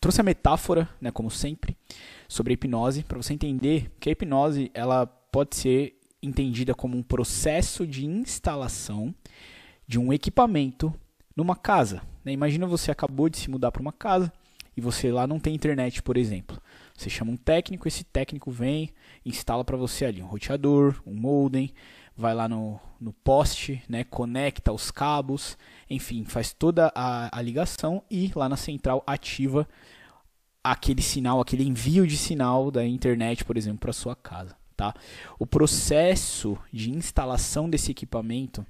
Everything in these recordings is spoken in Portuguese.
trouxe a metáfora, né, como sempre, sobre a hipnose, para você entender que a hipnose ela pode ser entendida como um processo de instalação de um equipamento numa casa. Né? Imagina você acabou de se mudar para uma casa e você lá não tem internet, por exemplo. Você chama um técnico, esse técnico vem, instala para você ali um roteador, um modem, vai lá no, no poste, né, conecta os cabos, enfim, faz toda a, a ligação e lá na central ativa aquele sinal, aquele envio de sinal da internet, por exemplo, para sua casa. Tá? O processo de instalação desse equipamento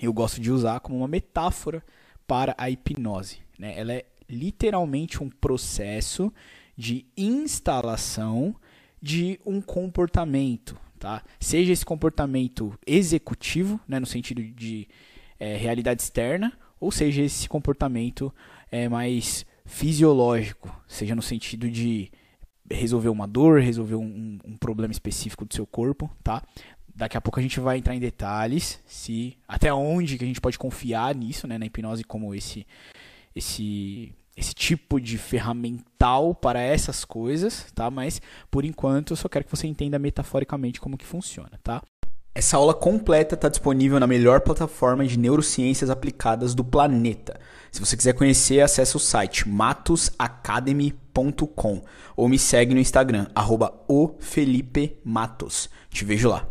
eu gosto de usar como uma metáfora para a hipnose. Né? Ela é literalmente um processo de instalação de um comportamento, tá? Seja esse comportamento executivo, né, no sentido de é, realidade externa, ou seja esse comportamento é, mais fisiológico, seja no sentido de resolver uma dor, resolver um, um, problema específico do seu corpo, tá? Daqui a pouco a gente vai entrar em detalhes, se até onde que a gente pode confiar nisso, né, na hipnose como esse esse esse tipo de ferramental para essas coisas, tá? Mas por enquanto eu só quero que você entenda metaforicamente como que funciona, tá? Essa aula completa está disponível na melhor plataforma de neurociências aplicadas do planeta. Se você quiser conhecer, acesse o site matosacademy.com ou me segue no Instagram, arroba Te vejo lá.